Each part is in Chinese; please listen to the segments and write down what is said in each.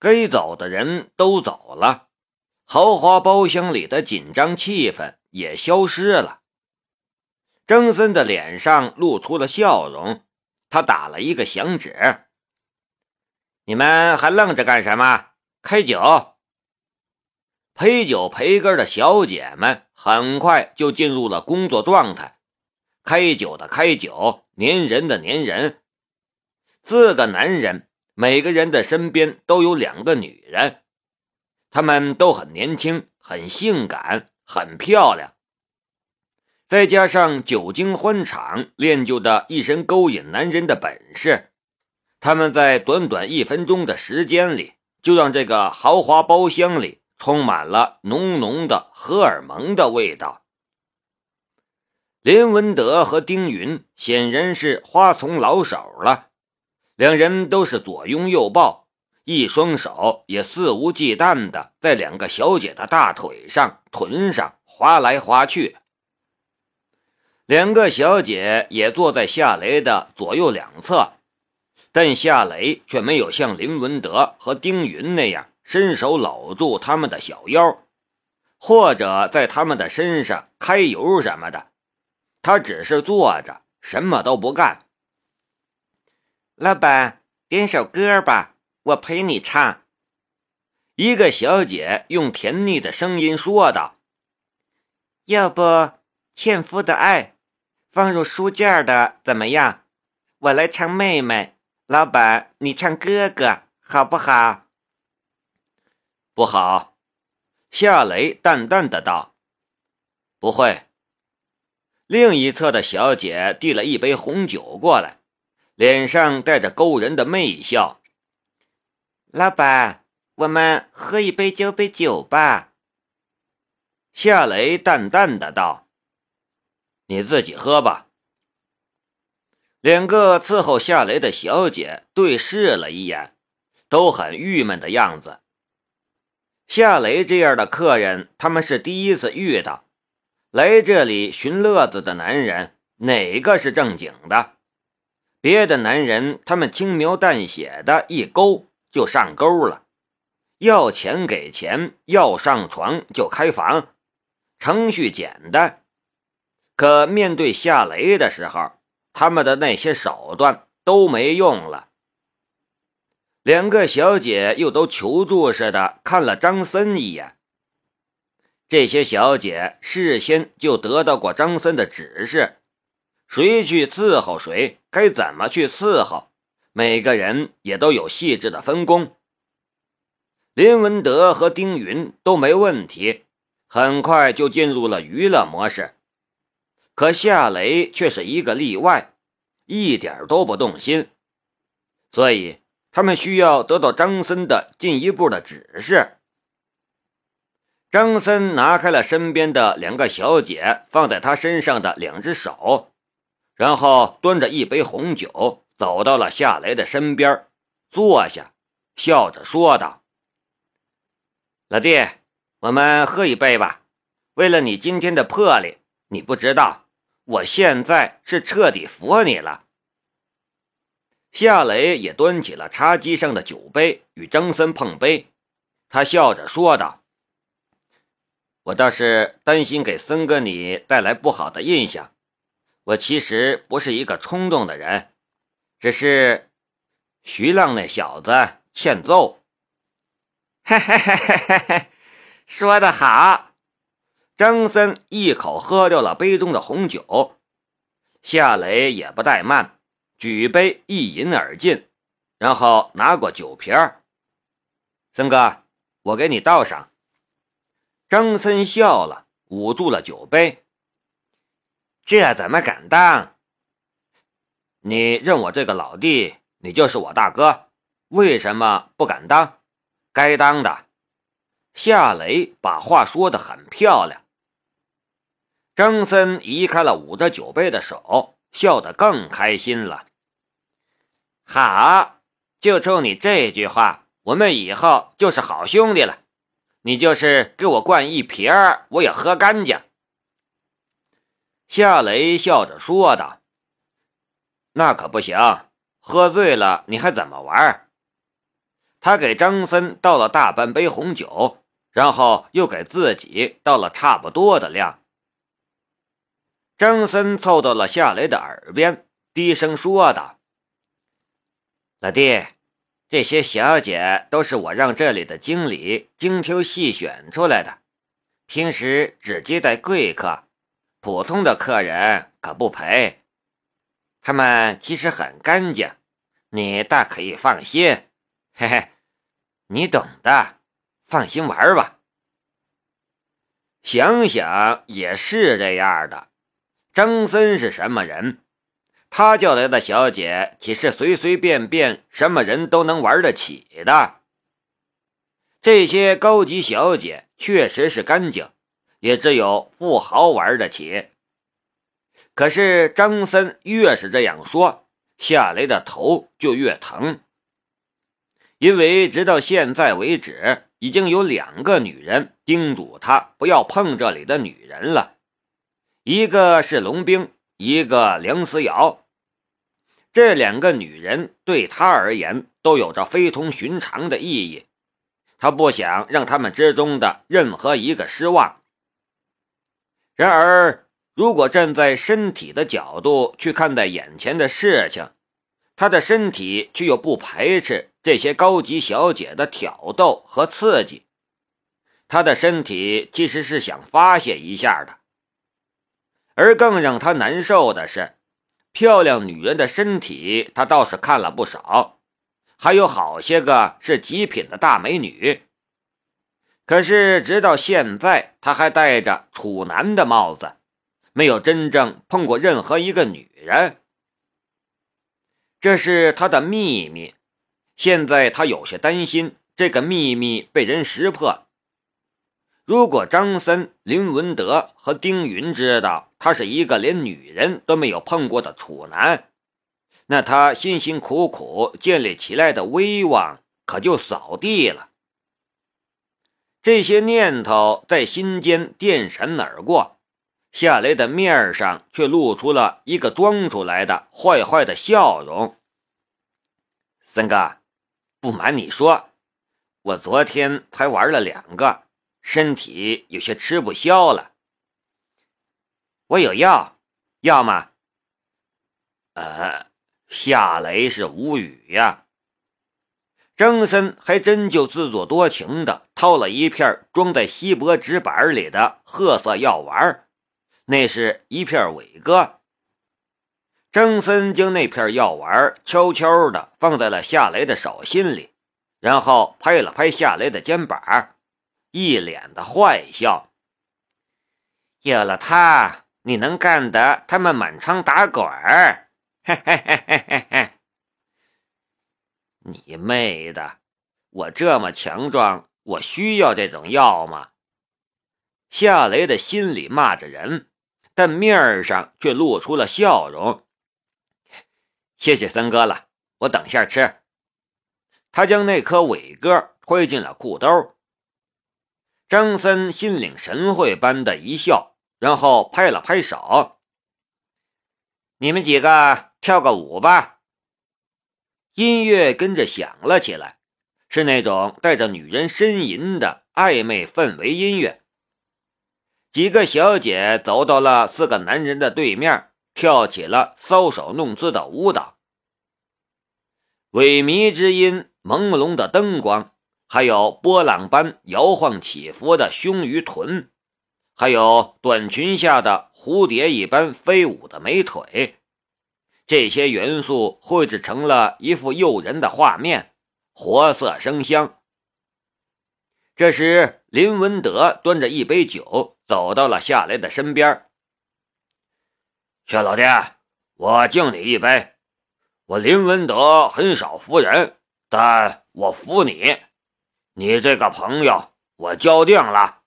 该走的人都走了，豪华包厢里的紧张气氛也消失了。张森的脸上露出了笑容，他打了一个响指：“你们还愣着干什么？开酒！”陪酒陪歌的小姐们很快就进入了工作状态，开酒的开酒，粘人的粘人。四个男人。每个人的身边都有两个女人，她们都很年轻、很性感、很漂亮。再加上久经欢场练就的一身勾引男人的本事，他们在短短一分钟的时间里，就让这个豪华包厢里充满了浓浓的荷尔蒙的味道。林文德和丁云显然是花丛老手了。两人都是左拥右抱，一双手也肆无忌惮地在两个小姐的大腿上、臀上划来划去。两个小姐也坐在夏雷的左右两侧，但夏雷却没有像林文德和丁云那样伸手搂住他们的小腰，或者在他们的身上揩油什么的。他只是坐着，什么都不干。老板，点首歌吧，我陪你唱。一个小姐用甜腻的声音说道：“要不《纤夫的爱》放入书架的怎么样？我来唱妹妹，老板你唱哥哥，好不好？”“不好。”夏雷淡淡的道。“不会。”另一侧的小姐递了一杯红酒过来。脸上带着勾人的媚笑。老板，我们喝一杯交杯酒吧。夏雷淡淡的道：“你自己喝吧。”两个伺候夏雷的小姐对视了一眼，都很郁闷的样子。夏雷这样的客人，他们是第一次遇到。来这里寻乐子的男人，哪个是正经的？别的男人，他们轻描淡写的一勾就上钩了，要钱给钱，要上床就开房，程序简单。可面对夏雷的时候，他们的那些手段都没用了。两个小姐又都求助似的看了张森一眼。这些小姐事先就得到过张森的指示。谁去伺候谁，该怎么去伺候，每个人也都有细致的分工。林文德和丁云都没问题，很快就进入了娱乐模式。可夏雷却是一个例外，一点都不动心，所以他们需要得到张森的进一步的指示。张森拿开了身边的两个小姐放在他身上的两只手。然后端着一杯红酒走到了夏雷的身边，坐下，笑着说道：“老弟，我们喝一杯吧。为了你今天的魄力，你不知道，我现在是彻底服你了。”夏雷也端起了茶几上的酒杯，与张森碰杯。他笑着说道：“我倒是担心给森哥你带来不好的印象。”我其实不是一个冲动的人，只是徐浪那小子欠揍。嘿嘿嘿嘿嘿嘿，说得好！张森一口喝掉了杯中的红酒，夏雷也不怠慢，举杯一饮而尽，然后拿过酒瓶儿。森哥，我给你倒上。张森笑了，捂住了酒杯。这怎么敢当？你认我这个老弟，你就是我大哥，为什么不敢当？该当的。夏雷把话说的很漂亮。张森移开了捂着酒杯的手，笑得更开心了。好，就冲你这句话，我们以后就是好兄弟了。你就是给我灌一瓶儿，我也喝干净。夏雷笑着说道：“那可不行，喝醉了你还怎么玩？”他给张森倒了大半杯红酒，然后又给自己倒了差不多的量。张森凑到了夏雷的耳边，低声说道：“老弟，这些小姐都是我让这里的经理精挑细选出来的，平时只接待贵客，普通的客人可不陪。他们其实很干净，你大可以放心。”嘿嘿，你懂的，放心玩吧。想想也是这样的。张森是什么人？他叫来的小姐岂是随随便便什么人都能玩得起的？这些高级小姐确实是干净，也只有富豪玩得起。可是张森越是这样说，夏雷的头就越疼。因为直到现在为止，已经有两个女人叮嘱他不要碰这里的女人了，一个是龙兵，一个梁思瑶。这两个女人对他而言都有着非同寻常的意义，他不想让他们之中的任何一个失望。然而，如果站在身体的角度去看待眼前的事情，他的身体却又不排斥这些高级小姐的挑逗和刺激，他的身体其实是想发泄一下的。而更让他难受的是，漂亮女人的身体他倒是看了不少，还有好些个是极品的大美女。可是直到现在，他还戴着处男的帽子，没有真正碰过任何一个女人。这是他的秘密，现在他有些担心这个秘密被人识破。如果张森、林文德和丁云知道他是一个连女人都没有碰过的处男，那他辛辛苦苦建立起来的威望可就扫地了。这些念头在心间电闪而过。夏雷的面上却露出了一个装出来的坏坏的笑容。森哥，不瞒你说，我昨天才玩了两个，身体有些吃不消了。我有药，要吗？呃，夏雷是无语呀。张森还真就自作多情的掏了一片装在锡箔纸板里的褐色药丸。那是一片伟哥。张森将那片药丸悄悄地放在了夏雷的手心里，然后拍了拍夏雷的肩膀，一脸的坏笑。有了它，你能干得他们满仓打滚儿！嘿嘿嘿嘿嘿嘿！你妹的！我这么强壮，我需要这种药吗？夏雷的心里骂着人。但面上却露出了笑容。谢谢三哥了，我等下吃。他将那颗伟哥推进了裤兜。张森心领神会般的一笑，然后拍了拍手：“你们几个跳个舞吧。”音乐跟着响了起来，是那种带着女人呻吟的暧昧氛围音乐。几个小姐走到了四个男人的对面，跳起了搔首弄姿的舞蹈。萎靡之音、朦胧的灯光，还有波浪般摇晃起伏的胸与臀，还有短裙下的蝴蝶一般飞舞的美腿，这些元素绘制成了一幅诱人的画面，活色生香。这时，林文德端着一杯酒走到了夏雷的身边。夏老弟，我敬你一杯。我林文德很少服人，但我服你。你这个朋友，我交定了。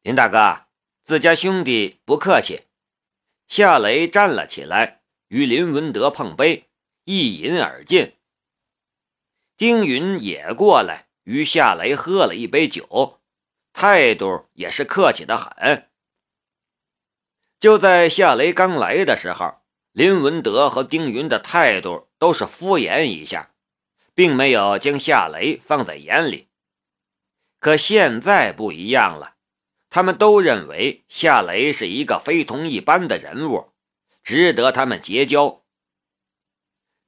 林大哥，自家兄弟不客气。夏雷站了起来，与林文德碰杯，一饮而尽。丁云也过来。与夏雷喝了一杯酒，态度也是客气的很。就在夏雷刚来的时候，林文德和丁云的态度都是敷衍一下，并没有将夏雷放在眼里。可现在不一样了，他们都认为夏雷是一个非同一般的人物，值得他们结交。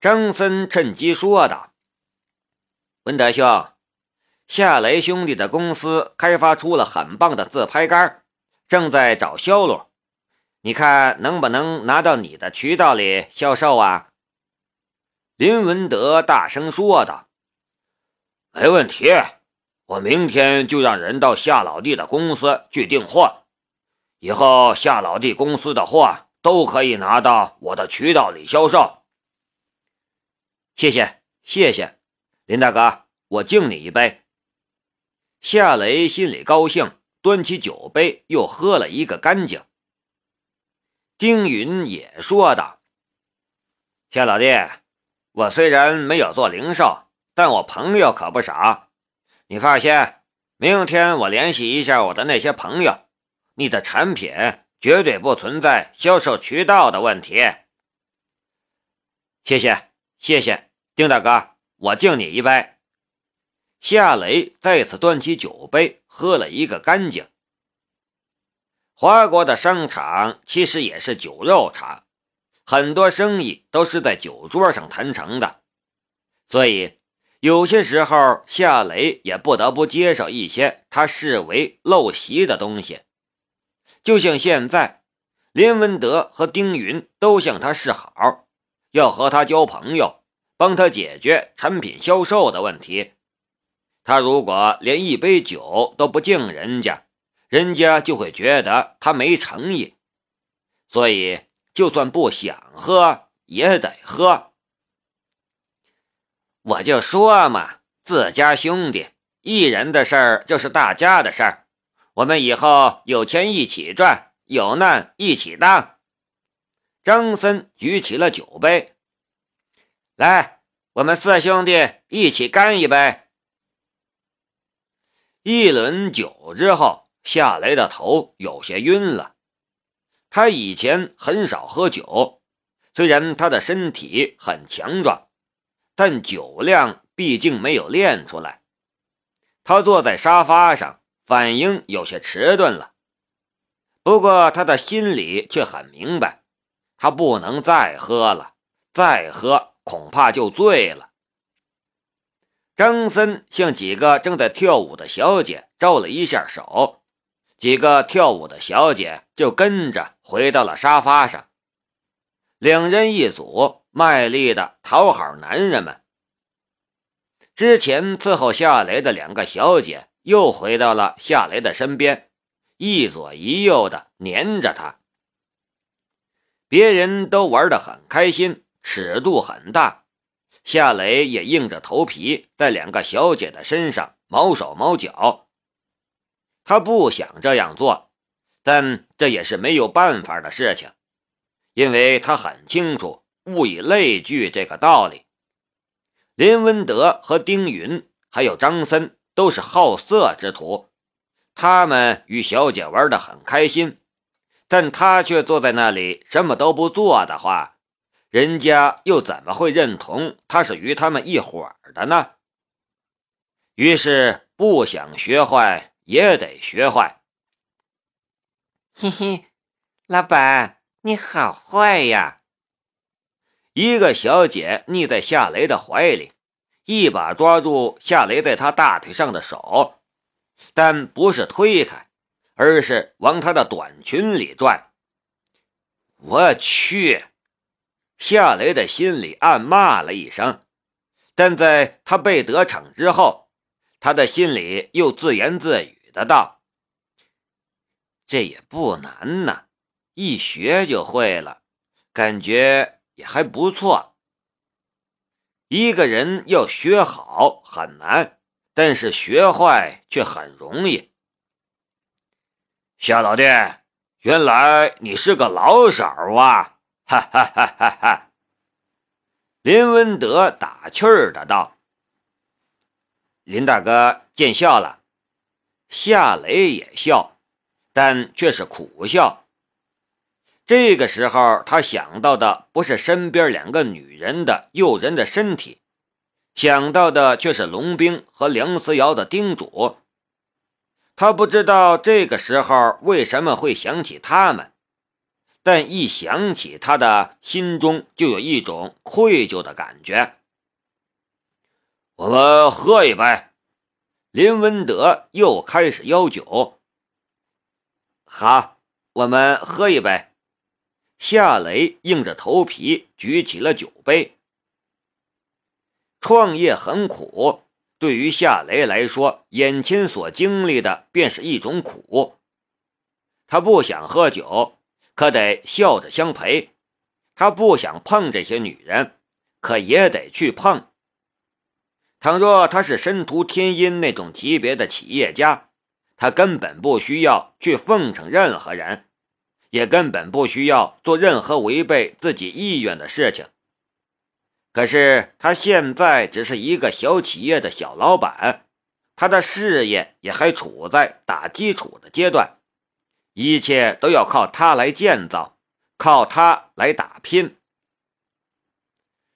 张森趁机说道：“文德兄，夏雷兄弟的公司开发出了很棒的自拍杆，正在找销路，你看能不能拿到你的渠道里销售啊？”林文德大声说道：“没问题，我明天就让人到夏老弟的公司去订货，以后夏老弟公司的货都可以拿到我的渠道里销售。”谢谢，谢谢，林大哥，我敬你一杯。夏雷心里高兴，端起酒杯又喝了一个干净。丁云也说道：“夏老弟。”我虽然没有做零售，但我朋友可不少。你放心，明天我联系一下我的那些朋友，你的产品绝对不存在销售渠道的问题。谢谢，谢谢，丁大哥，我敬你一杯。夏雷再次端起酒杯，喝了一个干净。华国的商场其实也是酒肉场。很多生意都是在酒桌上谈成的，所以有些时候夏雷也不得不接受一些他视为陋习的东西。就像现在，林文德和丁云都向他示好，要和他交朋友，帮他解决产品销售的问题。他如果连一杯酒都不敬人家，人家就会觉得他没诚意。所以。就算不想喝也得喝，我就说嘛，自家兄弟一人的事儿就是大家的事儿，我们以后有钱一起赚，有难一起当。张森举起了酒杯，来，我们四兄弟一起干一杯。一轮酒之后，夏雷的头有些晕了。他以前很少喝酒，虽然他的身体很强壮，但酒量毕竟没有练出来。他坐在沙发上，反应有些迟钝了。不过他的心里却很明白，他不能再喝了，再喝恐怕就醉了。张森向几个正在跳舞的小姐招了一下手。几个跳舞的小姐就跟着回到了沙发上，两人一组，卖力的讨好男人们。之前伺候夏雷的两个小姐又回到了夏雷的身边，一左一右的黏着他。别人都玩得很开心，尺度很大，夏雷也硬着头皮在两个小姐的身上毛手毛脚。他不想这样做，但这也是没有办法的事情，因为他很清楚“物以类聚”这个道理。林文德和丁云还有张森都是好色之徒，他们与小姐玩得很开心，但他却坐在那里什么都不做的话，人家又怎么会认同他是与他们一伙的呢？于是不想学坏。也得学坏。嘿嘿，老板你好坏呀！一个小姐腻在夏雷的怀里，一把抓住夏雷在她大腿上的手，但不是推开，而是往他的短裙里拽。我去！夏雷的心里暗骂了一声，但在他被得逞之后，他的心里又自言自语。的道，这也不难呐，一学就会了，感觉也还不错。一个人要学好很难，但是学坏却很容易。夏老弟，原来你是个老手啊！哈哈哈哈哈！林文德打趣儿的道：“林大哥见笑了。”夏雷也笑，但却是苦笑。这个时候，他想到的不是身边两个女人的诱人的身体，想到的却是龙兵和梁思瑶的叮嘱。他不知道这个时候为什么会想起他们，但一想起他的心中就有一种愧疚的感觉。我们喝一杯。林文德又开始邀酒。好，我们喝一杯。夏雷硬着头皮举起了酒杯。创业很苦，对于夏雷来说，眼前所经历的便是一种苦。他不想喝酒，可得笑着相陪；他不想碰这些女人，可也得去碰。倘若他是申屠天音那种级别的企业家，他根本不需要去奉承任何人，也根本不需要做任何违背自己意愿的事情。可是他现在只是一个小企业的小老板，他的事业也还处在打基础的阶段，一切都要靠他来建造，靠他来打拼。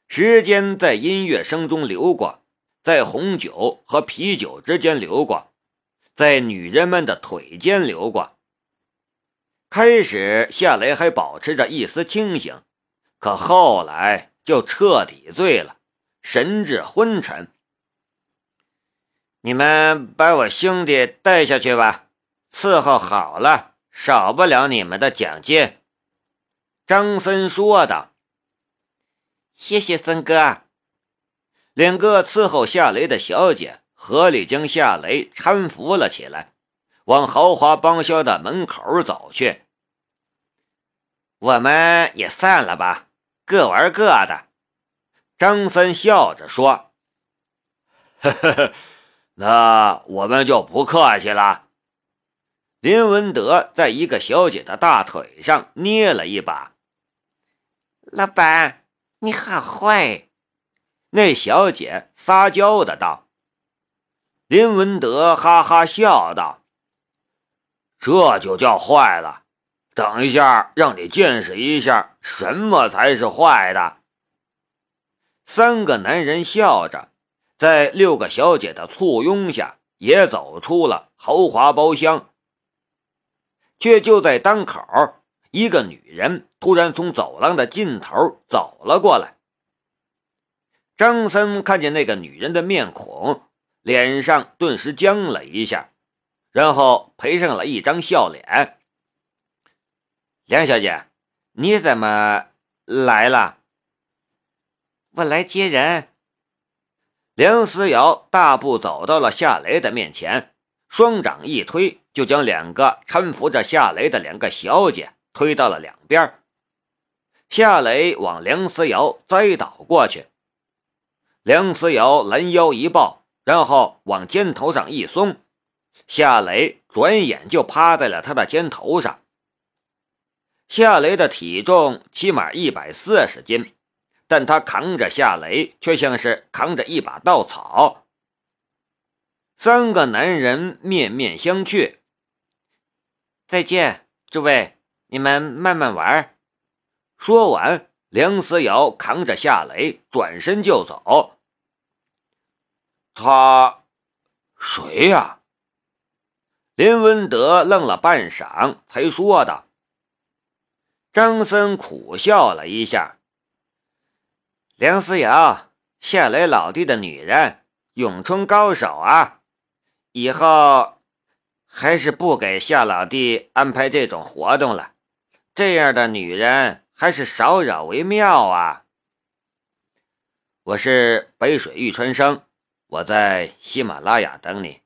时间在音乐声中流过，在红酒和啤酒之间流过，在女人们的腿间流过。开始，夏雷还保持着一丝清醒，可后来……就彻底醉了，神志昏沉。你们把我兄弟带下去吧，伺候好了，少不了你们的奖金。”张森说道。“谢谢森哥。”两个伺候夏雷的小姐合力将夏雷搀扶了起来，往豪华帮销的门口走去。我们也散了吧。各玩各的，张三笑着说：“呵呵，那我们就不客气了。”林文德在一个小姐的大腿上捏了一把。老板，你好坏！那小姐撒娇的道。林文德哈哈笑道：“这就叫坏了。”等一下，让你见识一下什么才是坏的。三个男人笑着，在六个小姐的簇拥下，也走出了豪华包厢。却就在当口，一个女人突然从走廊的尽头走了过来。张三看见那个女人的面孔，脸上顿时僵了一下，然后赔上了一张笑脸。梁小姐，你怎么来了？我来接人。梁思瑶大步走到了夏雷的面前，双掌一推，就将两个搀扶着夏雷的两个小姐推到了两边。夏雷往梁思瑶栽倒过去，梁思瑶拦腰一抱，然后往肩头上一松，夏雷转眼就趴在了他的肩头上。夏雷的体重起码一百四十斤，但他扛着夏雷却像是扛着一把稻草。三个男人面面相觑。再见，诸位，你们慢慢玩。说完，梁思瑶扛着夏雷转身就走。他，谁呀？林文德愣了半晌，才说道。张森苦笑了一下。梁思瑶，夏雷老弟的女人，咏春高手啊！以后还是不给夏老弟安排这种活动了。这样的女人还是少惹为妙啊！我是北水玉春生，我在喜马拉雅等你。